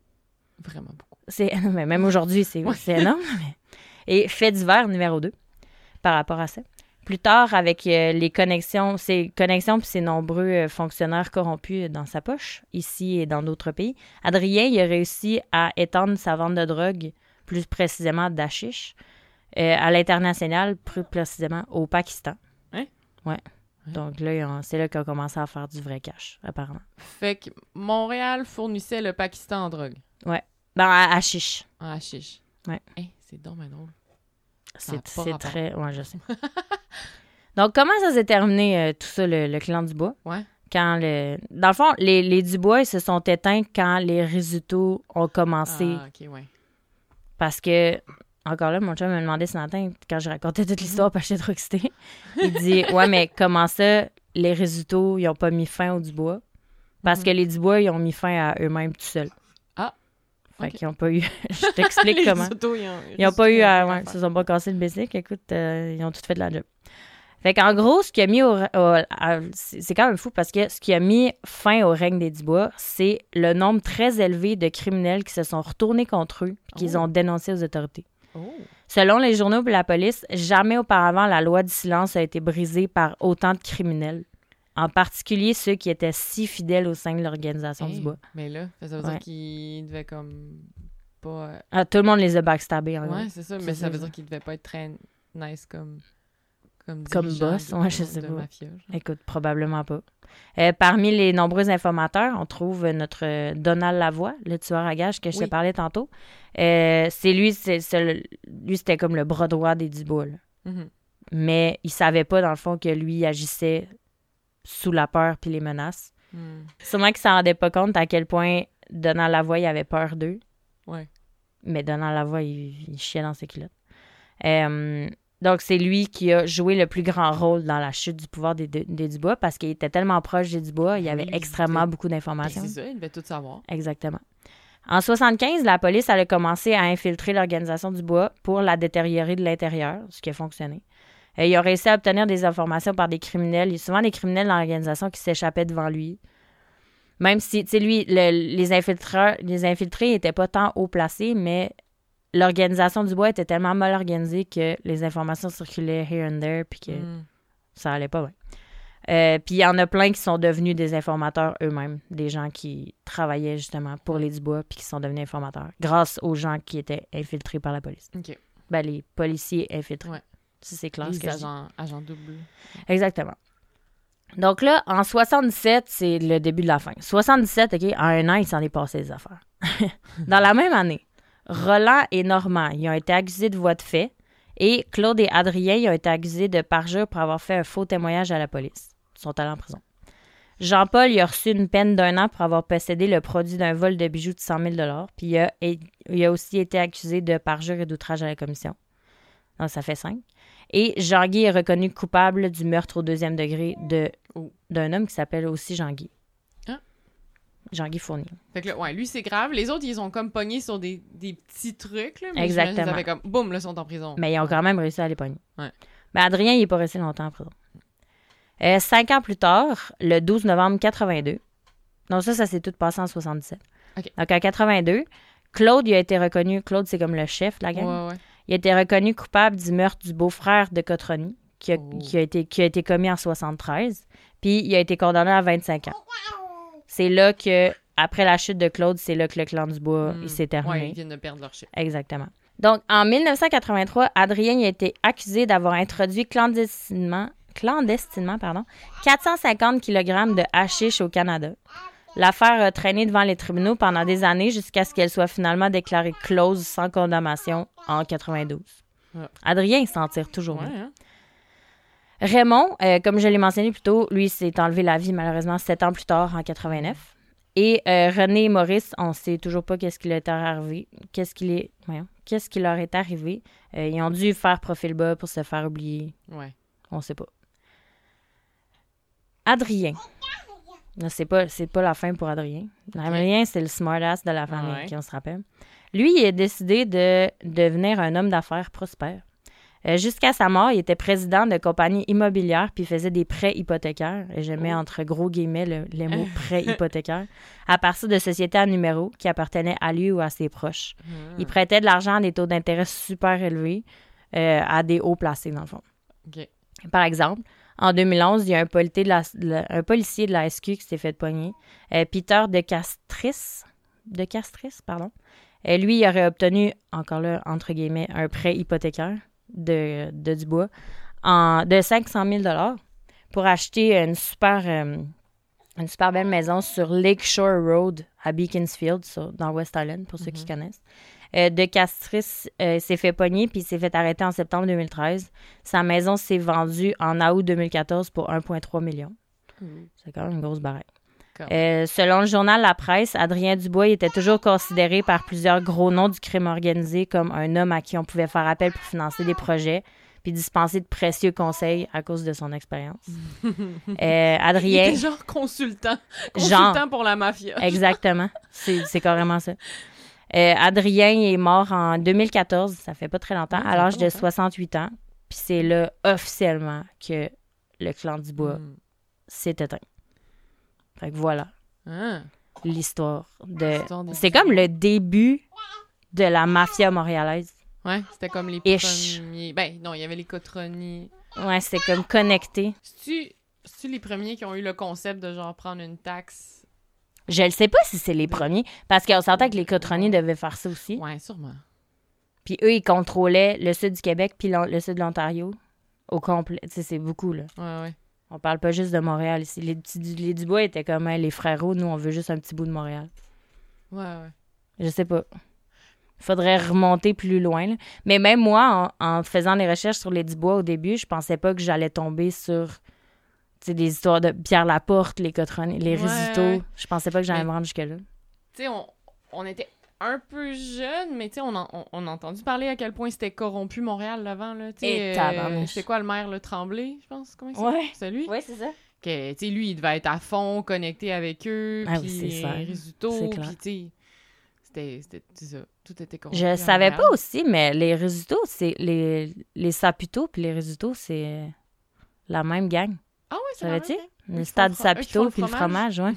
vraiment beaucoup. C'est, mais même aujourd'hui, c'est, c'est énorme. Et fait divers numéro 2 par rapport à ça. Plus tard, avec euh, les connexions, ses connexions puis ses nombreux euh, fonctionnaires corrompus dans sa poche, ici et dans d'autres pays, Adrien il a réussi à étendre sa vente de drogue, plus précisément d'ashish, euh, à l'international, plus précisément au Pakistan. Ouais. Donc là, c'est là qu'on a commencé à faire du vrai cash, apparemment. Fait que Montréal fournissait le Pakistan en drogue. Ben, à. En hashish. Ouais. Hey, c'est ben drôle. C'est très. Ouais, je sais. Donc, comment ça s'est terminé, euh, tout ça, le, le clan Dubois? Ouais. Quand le... Dans le fond, les, les Dubois, ils se sont éteints quand les résultats ont commencé. Ah, ok, ouais. Parce que, encore là, mon chum m'a demandé ce matin, quand je racontais toute l'histoire, parce que j'étais trop excitée. Il dit Ouais, mais comment ça, les résultats, ils n'ont pas mis fin aux Dubois? Parce Mhm. que les Dubois, ils ont mis fin à eux-mêmes tout seuls. Ah, Fait ok. qu'ils n'ont pas eu. je t'explique Les comment. autos, ils ont, Ils n'ont pas eu à. Ouais, ils se sont pas cassé le basic. Écoute, euh, ils ont tout fait de la job. Fait qu'en gros, ce qui a mis au. au- c'est quand même fou parce que ce qui a mis fin au règne des Dubois, c'est le nombre très élevé de criminels qui se sont retournés contre eux et qu'ils Oh. ont dénoncé aux autorités. Oh. Selon les journaux et la police, jamais auparavant la loi du silence a été brisée par autant de criminels. En particulier ceux qui étaient si fidèles au sein de l'organisation Hey, du bois. Mais là, ça veut Ouais. dire qu'ils devaient comme pas. euh, Ah, tout le monde les a backstabés en. Ouais, c'est ça, mais ça, ça veut dire qu'ils devaient pas être très nice comme. Comme, boss, ouais, je sais pas. Écoute, probablement pas. Euh, parmi les nombreux informateurs, on trouve notre euh, Donald Lavoie, le tueur à gages que je Oui. te parlais tantôt. Euh, c'est lui, c'est, lui, c'était comme le bras droit des Dubois. Mhm. Mais il savait pas, dans le fond, que lui agissait sous la peur puis les menaces. Hmm. Sûrement qu'il s'en rendait pas compte à quel point Donald Lavoie, il avait peur d'eux. Ouais. Mais Donald Lavoie, il, il chiait dans ses culottes. Euh, donc, c'est lui qui a joué le plus grand rôle dans la chute du pouvoir des, des Dubois parce qu'il était tellement proche des Dubois, il y avait Oui, extrêmement beaucoup Ben, d'informations. c'est ça, ils devaient tout savoir. Exactement. En 75, la police elle a commencé à infiltrer l'organisation du bois pour la détériorer de l'intérieur, ce qui a fonctionné. Euh, il a réussi à obtenir des informations par des criminels. Il y a souvent des criminels dans l'organisation qui s'échappaient devant lui. Même si, tu sais, lui, le- les, infiltreurs, les infiltrés n'étaient pas tant haut placés, mais l'organisation du bois était tellement mal organisée que les informations circulaient here and there, puis que Hmm. ça allait pas bien. Euh, puis il y en a plein qui sont devenus des informateurs eux-mêmes, des gens qui travaillaient justement pour les Dubois puis qui sont devenus informateurs grâce aux gens qui étaient infiltrés par la police. Ok. Ben, les policiers infiltrés. Ouais. Si c'est clair Les agents, agents doubles. Exactement. Donc là, en 77, c'est le début de la fin. 77, OK, en un an, il s'en est passé des affaires. Dans la même année, Roland et Normand, ils ont été accusés de voie de fait et Claude et Adrien, ils ont été accusés de parjure pour avoir fait un faux témoignage à la police. Ils sont allés en prison. Jean-Paul, il a reçu une peine d'un an pour avoir possédé le produit d'un vol de bijoux de 100 000 Puis il a, il a aussi été accusé de parjure et d'outrage à la commission. Donc, ça fait cinq. Et Jean-Guy est reconnu coupable du meurtre au deuxième degré de, Oh. d'un homme qui s'appelle aussi Jean-Guy. Jean-Guy Fournier. Fait que là, ouais, lui, c'est grave. Les autres, ils ont comme pogné sur des, des petits trucs, là. Mais Exactement. Ça fait comme, boum, là, ils sont en prison. Mais ils ont quand même réussi à les pogner. Ouais. Mais Adrien, il n'est pas resté longtemps en prison. Euh, cinq ans plus tard, le 12 novembre 82, donc ça, ça s'est tout passé en 77. OK. Donc en 82, Claude, il a été reconnu, Claude, c'est comme le chef de la gang. Ouais, ouais. Il a été reconnu coupable du meurtre du beau-frère de Cotroni, qui a, Oh. qui, a été, qui a été commis en 73. Puis il a été condamné à 25 ans. C'est là que, après la chute de Claude, c'est là que le clan du bois Hmm. il s'est terminé. Ouais, ils viennent de perdre leur chef. Exactement. Donc, en 1983, Adrien a été accusé d'avoir introduit clandestinement, clandestinement pardon, 450 kg de hashish au Canada. L'affaire a traîné devant les tribunaux pendant des années jusqu'à ce qu'elle soit finalement déclarée close sans condamnation en 92. Ouais. Adrien, s'en tire toujours Ouais, bien. hein? Raymond, euh, comme je l'ai mentionné plus tôt, lui s'est enlevé la vie malheureusement sept ans plus tard, en 89. Et euh, René et Maurice, on sait toujours pas qu'est-ce qui leur est arrivé. Qu'est-ce qui, les... voyons, qu'est-ce qui leur est arrivé. Euh, ils ont dû faire profil bas pour se faire oublier. Ouais. On sait pas. Adrien. Non, c'est pas, c'est pas la fin pour Adrien. Adrien, c'est le smartass de la famille, Ouais. qui on se rappelle. Lui, il a décidé de devenir un homme d'affaires prospère. Euh, Jusqu'à sa mort, il était président de compagnie immobilière puis il faisait des prêts hypothécaires. Et je mets Oh. entre gros guillemets le, les mots prêts hypothécaires à partir de sociétés à numéro qui appartenaient à lui ou à ses proches. Il prêtait de l'argent à des taux d'intérêt super élevés euh, à des hauts placés, dans le fond. Par exemple, en 2011, il y a un, policier de la, de- un policier de la SQ qui s'est fait pogner. Euh, Peter de Castris, de Castris, pardon. Lui, il aurait obtenu, encore là, entre guillemets, un prêt hypothécaire de, de Dubois en, de 500 000 pour acheter une super, euh, une super belle maison sur Lakeshore Road à Beaconsfield, sur- dans West Island, pour ceux qui connaissent. Euh, de Castris euh, s'est fait pogner puis s'est fait arrêter en septembre 2013. Sa maison s'est vendue en août 2014 pour 1,3 million. C'est quand même une grosse baraque. Euh, selon le journal La Presse, Adrien Dubois il était toujours considéré par plusieurs gros noms du crime organisé comme un homme à qui on pouvait faire appel pour financer des projets puis dispenser de précieux conseils à cause de son expérience. Euh, Il Adrien... était genre consultant. Genre. Consultant pour la mafia. Exactement. C'est carrément ça. Euh, Adrien est mort en 2014, ça fait pas très longtemps, Ouais, à l'âge de longtemps. 68 ans. Puis c'est là, officiellement, que le clan Dubois Mm. s'est éteint. Fait que voilà, Ah. l'histoire de... C'est comme le début de la mafia montréalaise. Ouais, c'était comme les Ish. premiers. Ben, non, il y avait les cotronies. Ouais, c'est comme connecté. C'est-tu les premiers qui ont eu le concept de genre prendre une taxe? Je ne sais pas si c'est les premiers, parce qu'on s'entend que les cotroniers devaient faire ça aussi. Ouais, sûrement. Puis eux, ils contrôlaient le sud du Québec puis le sud de l'Ontario au complet. Tu sais, c'est beaucoup, là. Ouais, ouais. On parle pas juste de Montréal ici. Les, petits- les Dubois étaient comme hein, les frérots. Nous, on veut juste un petit bout de Montréal. Ouais, ouais. Je sais pas. Faudrait remonter plus loin. là. Mais même moi, en, en faisant des recherches sur les Dubois au début, je pensais pas que j'allais tomber sur des histoires de Pierre Laporte, les Cotroniers, les Ouais. Je pensais pas que j'allais me rendre jusque-là. Tu sais, on, on était un peu jeunes, mais tu sais, on, en- on, on a entendu parler à quel point c'était corrompu Montréal l'avant, là. Tu Et sais, euh, c'est quoi le maire, le Tremblay, je pense? Comment il? Ouais. C'est lui? Oui, c'est ça. Que, tu sais, lui, il devait être à fond, connecté avec eux, Ah oui, puis c'est ça. Risuto, C'est puis clair. tu sais, c'était, ça, tout était corrompu. Je savais Montréal. pas aussi, mais les Risuto, c'est les, les Saputo puis les Risuto, c'est euh, la même gang. Ah ouais, c'est Savais-tu? Le stade le puis le fromage? ouais.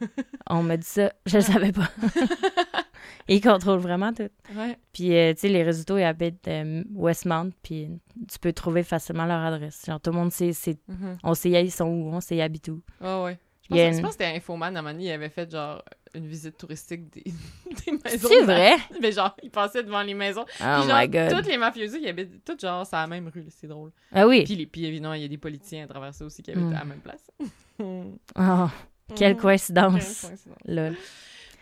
On m'a dit ça. Je le savais pas. Ils contrôlent vraiment tout. Ouais. Puis, euh, tu sais, les résultats, ils habitent euh, Westmount, puis tu peux trouver facilement leur adresse. Genre, tout le monde sait, Mhm. on sait ils sont où, on sait ils habitent où. Ah ouais. Je Il pense, je une- pense que c'était Infoman, à un moment donné, il avait fait genre une visite touristique des, des maisons. C'est vrai? Mais genre, il passait devant les maisons. Oh Puis genre, my God. Toutes les mafiosos, ils habitent toutes genre sur la même rue, c'est drôle. Ah oui. Puis, les, puis évidemment, il y a des politiciens à travers ça aussi qui habitent Mm. à la même place. Oh, quelle coïncidence. Quelle coïncidence. Lol.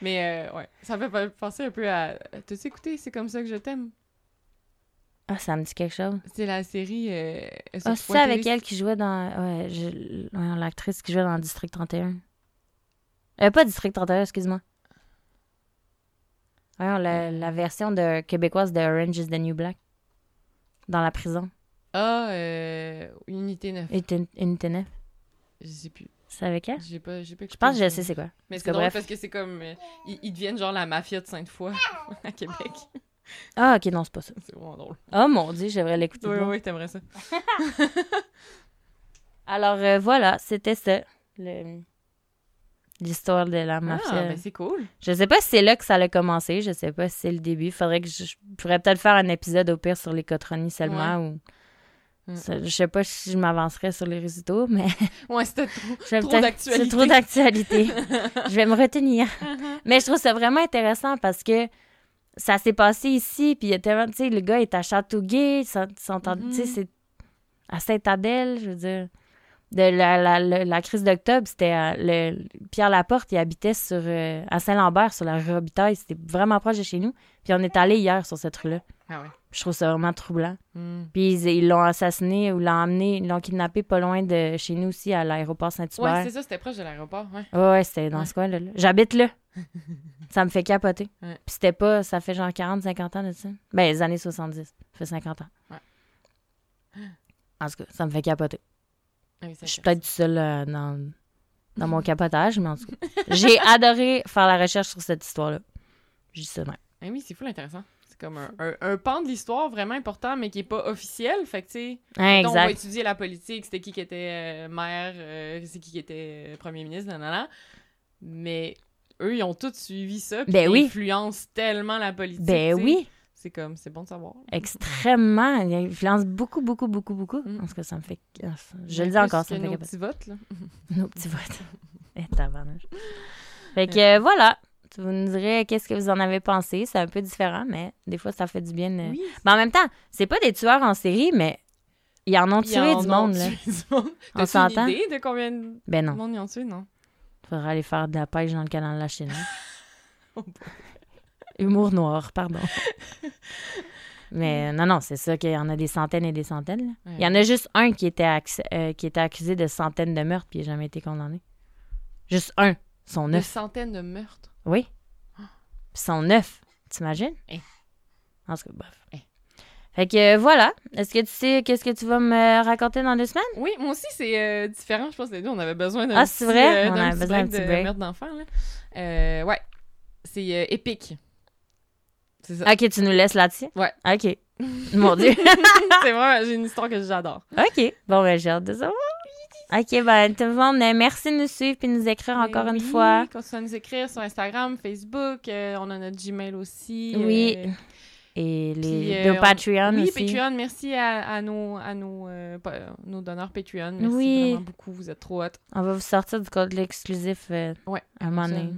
Mais euh, ouais, ça me fait penser un peu à. T'as-tu écouté C'est comme ça que je t'aime Ah, ça me dit quelque chose. C'est la série. Euh, Ah, c'est ça avec elle qui jouait dans. Ouais, je- ouais, l'actrice qui jouait dans District 31. Euh, pas District 31, excuse-moi. Ouais, la, la version de québécoise de Orange is the New Black. Dans la prison. Ah, euh, Unité 9. Unité Unité 9. Je sais plus. C'est avec elle? J'ai pas, j'ai pas Je pense que je sais c'est quoi. Mais c'est que drôle bref. parce que c'est comme. euh, ils, ils deviennent genre la mafia de Sainte-Foy à Québec. Ah, ok, non, c'est pas ça. C'est vraiment drôle. Oh mon dieu, j'aimerais l'écouter. Oui, loin. oui, t'aimerais ça. Alors euh, voilà, c'était ça. le- L'histoire de la mafia. Ah, ben c'est cool. Je sais pas si c'est là que ça a commencé. Je sais pas si c'est le début. Faudrait que je, je pourrais peut-être faire un épisode au pire sur les cotronies seulement. Ou... Mm. Ça- je sais pas si je m'avancerais sur les résultats, mais Ouais, c'était trop. d'actualité. C'est trop d'actualité. je vais me retenir. Mais je trouve ça vraiment intéressant parce que ça s'est passé ici, puis il y a tellement, tu sais, le gars est à Châteauguay, tu sais, Mhm. c'est à Sainte-Adèle, je veux dire. De la, la, la, la crise d'octobre, c'était le, Pierre Laporte, il habitait sur, euh, à Saint-Lambert, sur la rue Robitaille, c'était vraiment proche de chez nous. Puis on est allé hier sur cette rue-là. Ah ouais. Je trouve ça vraiment troublant. Hmm. Puis ils l'ont assassiné ou l'ont emmené, ils l'ont kidnappé pas loin de chez nous aussi, à l'aéroport Saint-Hubert. Ouais, c'est ça, c'était proche de l'aéroport. Ouais. Ouais, ouais, c'était dans Ouais. ce coin-là. là. J'habite là. ça me fait capoter. Ouais. Puis c'était pas, ça fait genre 40, 50 ans de ça. Ben, les années 70. Ça fait 50 ans. Ouais. En tout cas, ça me fait capoter. Ah oui, Je suis peut-être seule euh, dans, dans mon capotage, mais en tout cas. J'ai adoré faire la recherche sur cette histoire-là. Dis ça même. Ah oui, c'est fou intéressant. Comme un, un- un pan de l'histoire vraiment important, mais qui est pas officiel. Fait que, tu sais, on va étudier la politique, c'était qui qui était euh, maire, euh, c'est qui qui était euh, premier ministre, nanana. Mais eux, ils ont tous suivi ça, puis Ben ils oui. influencent tellement la politique. Ben oui, C'est comme, c'est bon de savoir. extrêmement. Il influence beaucoup, beaucoup, beaucoup, beaucoup. Mm. En tout cas, ça me fait. Je le dis encore, ça me fait nos petits votes, là. Nos petits votes. Tabarnouche. Fait que euh, voilà. Vous nous direz qu'est-ce que vous en avez pensé? C'est un peu différent, mais des fois, ça fait du bien. de- Oui. Mais en même temps, c'est pas des tueurs en série, mais ils en ont Ils tué en du ont monde, là. tué du monde. On T'as-tu s'entend? idée de combien de Ben non. monde ils ont tué, non? Faudra aller faire de la pêche dans le canal de la Chine. hein. Oh. Humour noir, pardon. Mais non, non, c'est ça qu'il y en a des centaines et des centaines. là. Il y en a juste un qui était, euh, qui était accusé de centaines de meurtres puis il n'a jamais été condamné. Juste un. Une neuf. centaine de meurtres? Oui. Puis ils sont neuf. T'imagines? Hein. En tout cas, bref. Hein. Fait que euh, voilà. Est-ce que tu sais qu'est-ce que tu vas me raconter dans deux semaines? Oui, moi aussi, c'est euh, différent. Je pense que les deux, on avait besoin d'un Ah, petit, c'est vrai? euh, On avait besoin d'un petit de break. merde d'enfant, là. Ouais. C'est épique. C'est ça. Ok, tu nous laisses là-dessus? Ouais. Ok. Mon Dieu. c'est vrai, j'ai une histoire que j'adore. OK. Bon, ben, j'ai hâte de savoir. OK, ben, tout le monde, euh, merci de nous suivre puis de nous écrire encore Ben une oui, fois. Continuez à nous écrire sur Instagram, Facebook. euh, on a notre Gmail aussi. Oui. euh, Et puis, les euh, deux on- Patreon oui, aussi. Patreon, merci à, à nos, à nos, euh, nos donneurs Patreon. Merci Oui. vraiment beaucoup, vous êtes trop hot. On va vous sortir du code exclusif euh, Ouais, à un moment donné,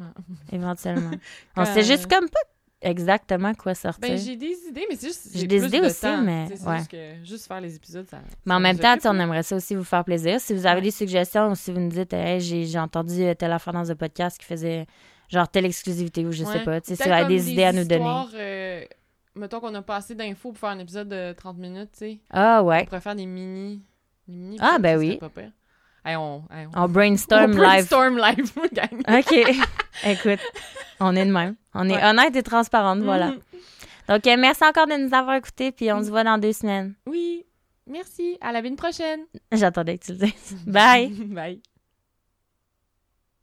éventuellement. on sait juste comme pas exactement quoi sortir. Ben, j'ai des idées, mais c'est juste. J'ai des plus idées de aussi, temps. mais c'est ouais. juste, que, juste faire les épisodes, ça. Mais en ça même temps, on aimerait ça aussi vous faire plaisir. Si vous avez Ouais. des suggestions ou si vous nous dites, hey, j'ai j'ai entendu euh, telle affaire dans un podcast qui faisait genre telle exclusivité ou je sais pas. Tu sais, si vous avez des idées à nous donner. euh, mettons qu'on a pas assez d'infos pour faire un épisode de 30 minutes, tu sais. Ah On ouais. pourrait faire des mini. Des mini Ah, ben oui. serait Pas pire. Hey, on, hey, on... On brainstorm on live. brainstorm live, gang. OK. Écoute, on est de même. On est Ouais. honnête et transparente, voilà. Mhm. Donc, euh, merci encore de nous avoir écoutés, puis on se voit dans deux semaines. Oui. Merci. À la semaine prochaine. J'attendais que tu le dises. Bye! Bye.